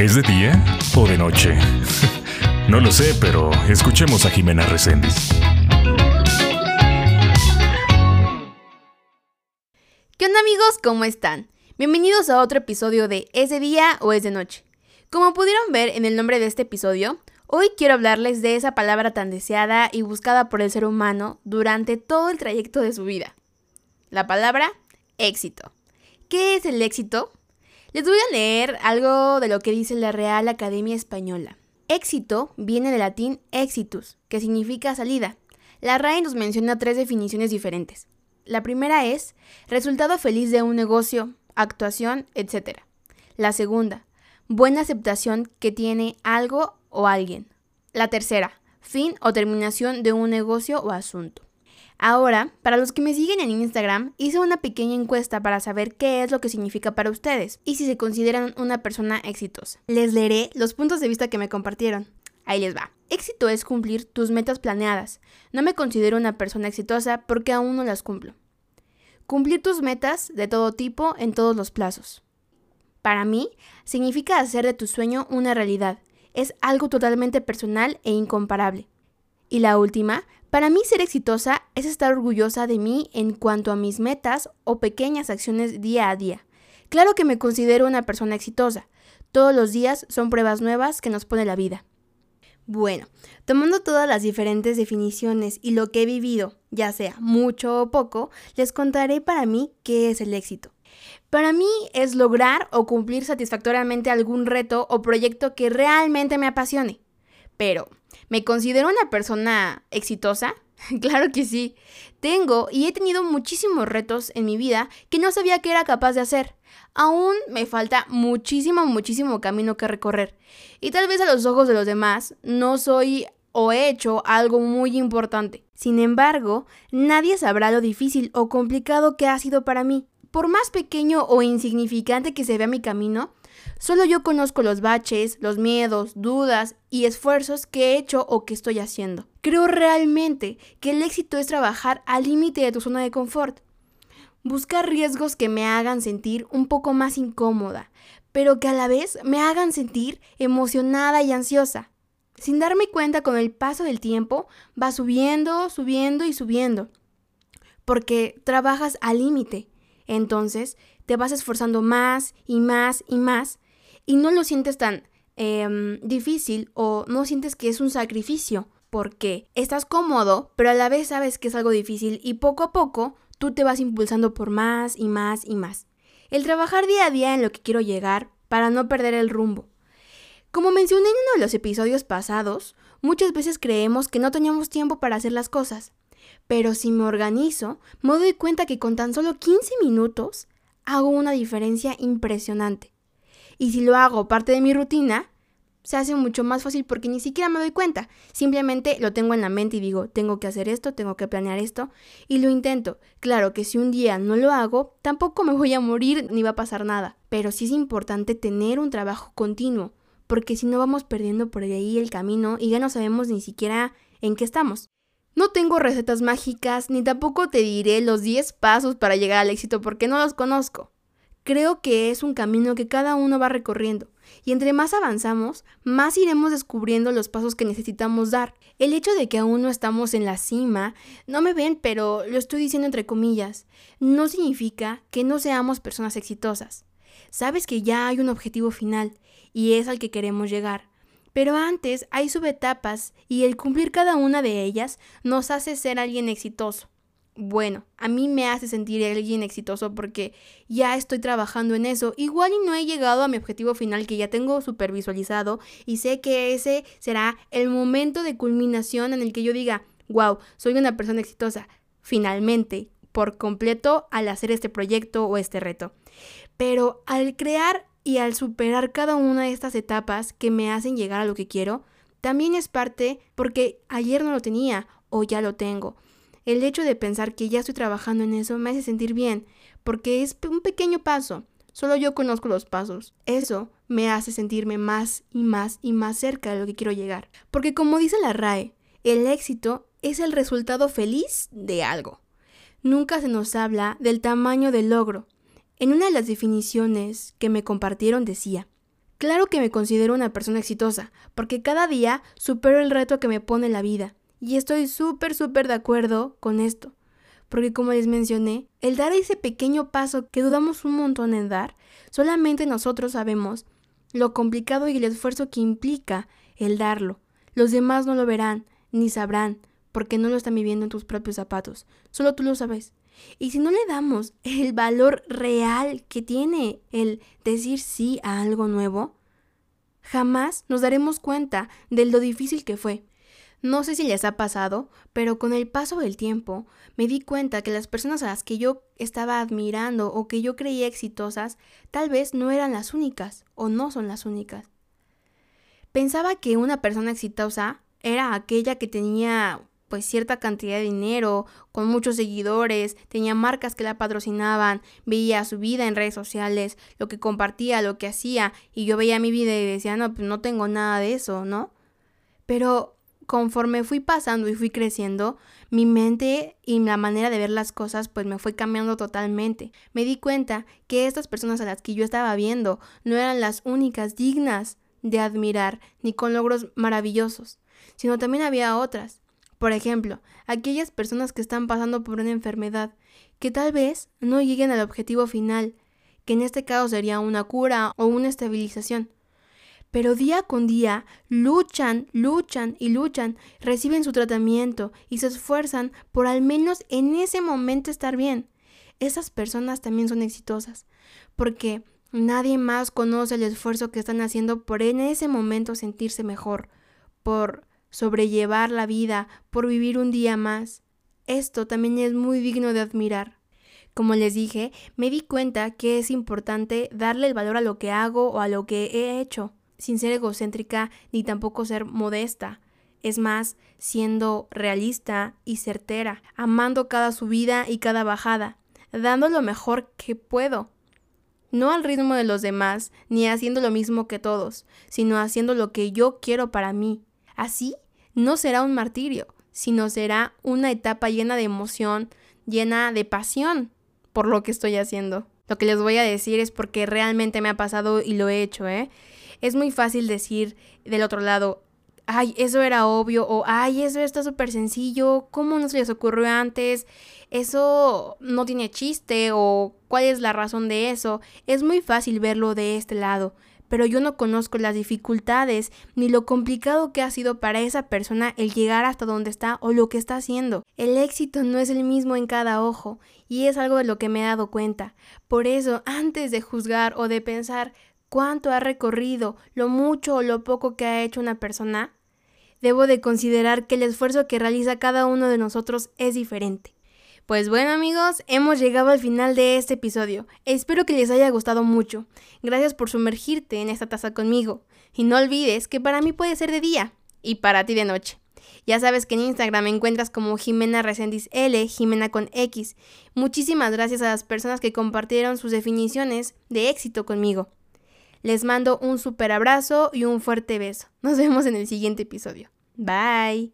¿Es de día o de noche? no lo sé, pero escuchemos a Jimena Reséndiz. ¿Qué onda amigos? ¿Cómo están? Bienvenidos a otro episodio de ¿Es de día o es de noche? Como pudieron ver en el nombre de este episodio, hoy quiero hablarles de esa palabra tan deseada y buscada por el ser humano durante todo el trayecto de su vida. La palabra éxito. ¿Qué es el éxito? Les voy a leer algo de lo que dice la Real Academia Española. Éxito viene del latín exitus, que significa salida. La RAE nos menciona tres definiciones diferentes. La primera es resultado feliz de un negocio, actuación, etc. La segunda, buena aceptación que tiene algo o alguien. La tercera, fin o terminación de un negocio o asunto. Ahora, para los que me siguen en Instagram, hice una pequeña encuesta para saber qué es lo que significa para ustedes y si se consideran una persona exitosa. Les leeré los puntos de vista que me compartieron. Ahí les va. Éxito es cumplir tus metas planeadas. No me considero una persona exitosa porque aún no las cumplo. Cumplir tus metas de todo tipo en todos los plazos. Para mí, significa hacer de tu sueño una realidad. Es algo totalmente personal e incomparable. Y la última, para mí ser exitosa es estar orgullosa de mí en cuanto a mis metas o pequeñas acciones día a día. Claro que me considero una persona exitosa. Todos los días son pruebas nuevas que nos pone la vida. Bueno, tomando todas las diferentes definiciones y lo que he vivido, ya sea mucho o poco, les contaré para mí qué es el éxito. Para mí es lograr o cumplir satisfactoriamente algún reto o proyecto que realmente me apasione. Pero, ¿Me considero una persona exitosa? claro que sí. Tengo y he tenido muchísimos retos en mi vida que no sabía que era capaz de hacer. Aún me falta muchísimo, muchísimo camino que recorrer. Y tal vez a los ojos de los demás no soy o he hecho algo muy importante. Sin embargo, nadie sabrá lo difícil o complicado que ha sido para mí. Por más pequeño o insignificante que se vea mi camino, Solo yo conozco los baches, los miedos, dudas y esfuerzos que he hecho o que estoy haciendo. Creo realmente que el éxito es trabajar al límite de tu zona de confort. Buscar riesgos que me hagan sentir un poco más incómoda, pero que a la vez me hagan sentir emocionada y ansiosa. Sin darme cuenta con el paso del tiempo, va subiendo, subiendo y subiendo. Porque trabajas al límite. Entonces, te vas esforzando más y más y más y no lo sientes tan em, difícil o no sientes que es un sacrificio porque estás cómodo, pero a la vez sabes que es algo difícil y poco a poco tú te vas impulsando por más y más y más. El trabajar día a día en lo que quiero llegar para no perder el rumbo. Como mencioné en uno de los episodios pasados, muchas veces creemos que no teníamos tiempo para hacer las cosas. Pero si me organizo, me doy cuenta que con tan solo 15 minutos hago una diferencia impresionante. Y si lo hago parte de mi rutina, se hace mucho más fácil porque ni siquiera me doy cuenta. Simplemente lo tengo en la mente y digo, tengo que hacer esto, tengo que planear esto y lo intento. Claro que si un día no lo hago, tampoco me voy a morir ni va a pasar nada. Pero sí es importante tener un trabajo continuo, porque si no vamos perdiendo por ahí el camino y ya no sabemos ni siquiera en qué estamos. No tengo recetas mágicas, ni tampoco te diré los 10 pasos para llegar al éxito porque no los conozco. Creo que es un camino que cada uno va recorriendo, y entre más avanzamos, más iremos descubriendo los pasos que necesitamos dar. El hecho de que aún no estamos en la cima, no me ven, pero lo estoy diciendo entre comillas, no significa que no seamos personas exitosas. Sabes que ya hay un objetivo final, y es al que queremos llegar. Pero antes hay subetapas y el cumplir cada una de ellas nos hace ser alguien exitoso. Bueno, a mí me hace sentir alguien exitoso porque ya estoy trabajando en eso. Igual y no he llegado a mi objetivo final que ya tengo supervisualizado y sé que ese será el momento de culminación en el que yo diga, wow, soy una persona exitosa. Finalmente, por completo al hacer este proyecto o este reto. Pero al crear y al superar cada una de estas etapas que me hacen llegar a lo que quiero, también es parte porque ayer no lo tenía o ya lo tengo. El hecho de pensar que ya estoy trabajando en eso me hace sentir bien, porque es un pequeño paso. Solo yo conozco los pasos. Eso me hace sentirme más y más y más cerca de lo que quiero llegar. Porque como dice la RAE, el éxito es el resultado feliz de algo. Nunca se nos habla del tamaño del logro, en una de las definiciones que me compartieron decía, Claro que me considero una persona exitosa, porque cada día supero el reto que me pone la vida. Y estoy súper, súper de acuerdo con esto. Porque como les mencioné, el dar ese pequeño paso que dudamos un montón en dar, solamente nosotros sabemos lo complicado y el esfuerzo que implica el darlo. Los demás no lo verán, ni sabrán, porque no lo están viviendo en tus propios zapatos. Solo tú lo sabes. Y si no le damos el valor real que tiene el decir sí a algo nuevo, jamás nos daremos cuenta de lo difícil que fue. No sé si les ha pasado, pero con el paso del tiempo me di cuenta que las personas a las que yo estaba admirando o que yo creía exitosas tal vez no eran las únicas o no son las únicas. Pensaba que una persona exitosa era aquella que tenía pues cierta cantidad de dinero, con muchos seguidores, tenía marcas que la patrocinaban, veía su vida en redes sociales, lo que compartía, lo que hacía, y yo veía mi vida y decía, no, pues no tengo nada de eso, ¿no? Pero conforme fui pasando y fui creciendo, mi mente y la manera de ver las cosas pues me fue cambiando totalmente. Me di cuenta que estas personas a las que yo estaba viendo no eran las únicas dignas de admirar ni con logros maravillosos, sino también había otras por ejemplo, aquellas personas que están pasando por una enfermedad, que tal vez no lleguen al objetivo final, que en este caso sería una cura o una estabilización. Pero día con día luchan, luchan y luchan, reciben su tratamiento y se esfuerzan por al menos en ese momento estar bien. Esas personas también son exitosas, porque nadie más conoce el esfuerzo que están haciendo por en ese momento sentirse mejor, por sobrellevar la vida, por vivir un día más. Esto también es muy digno de admirar. Como les dije, me di cuenta que es importante darle el valor a lo que hago o a lo que he hecho, sin ser egocéntrica ni tampoco ser modesta. Es más, siendo realista y certera, amando cada subida y cada bajada, dando lo mejor que puedo. No al ritmo de los demás, ni haciendo lo mismo que todos, sino haciendo lo que yo quiero para mí, Así no será un martirio, sino será una etapa llena de emoción, llena de pasión por lo que estoy haciendo. Lo que les voy a decir es porque realmente me ha pasado y lo he hecho, ¿eh? Es muy fácil decir del otro lado, ay, eso era obvio, o ay, eso está súper sencillo, ¿cómo no se les ocurrió antes? Eso no tiene chiste, o cuál es la razón de eso. Es muy fácil verlo de este lado, pero yo no conozco las dificultades ni lo complicado que ha sido para esa persona el llegar hasta donde está o lo que está haciendo. El éxito no es el mismo en cada ojo y es algo de lo que me he dado cuenta. Por eso, antes de juzgar o de pensar cuánto ha recorrido, lo mucho o lo poco que ha hecho una persona, debo de considerar que el esfuerzo que realiza cada uno de nosotros es diferente. Pues bueno amigos, hemos llegado al final de este episodio. Espero que les haya gustado mucho. Gracias por sumergirte en esta taza conmigo. Y no olvides que para mí puede ser de día y para ti de noche. Ya sabes que en Instagram me encuentras como Jimena Resendiz L, Jimena con X. Muchísimas gracias a las personas que compartieron sus definiciones de éxito conmigo. Les mando un super abrazo y un fuerte beso. Nos vemos en el siguiente episodio. Bye.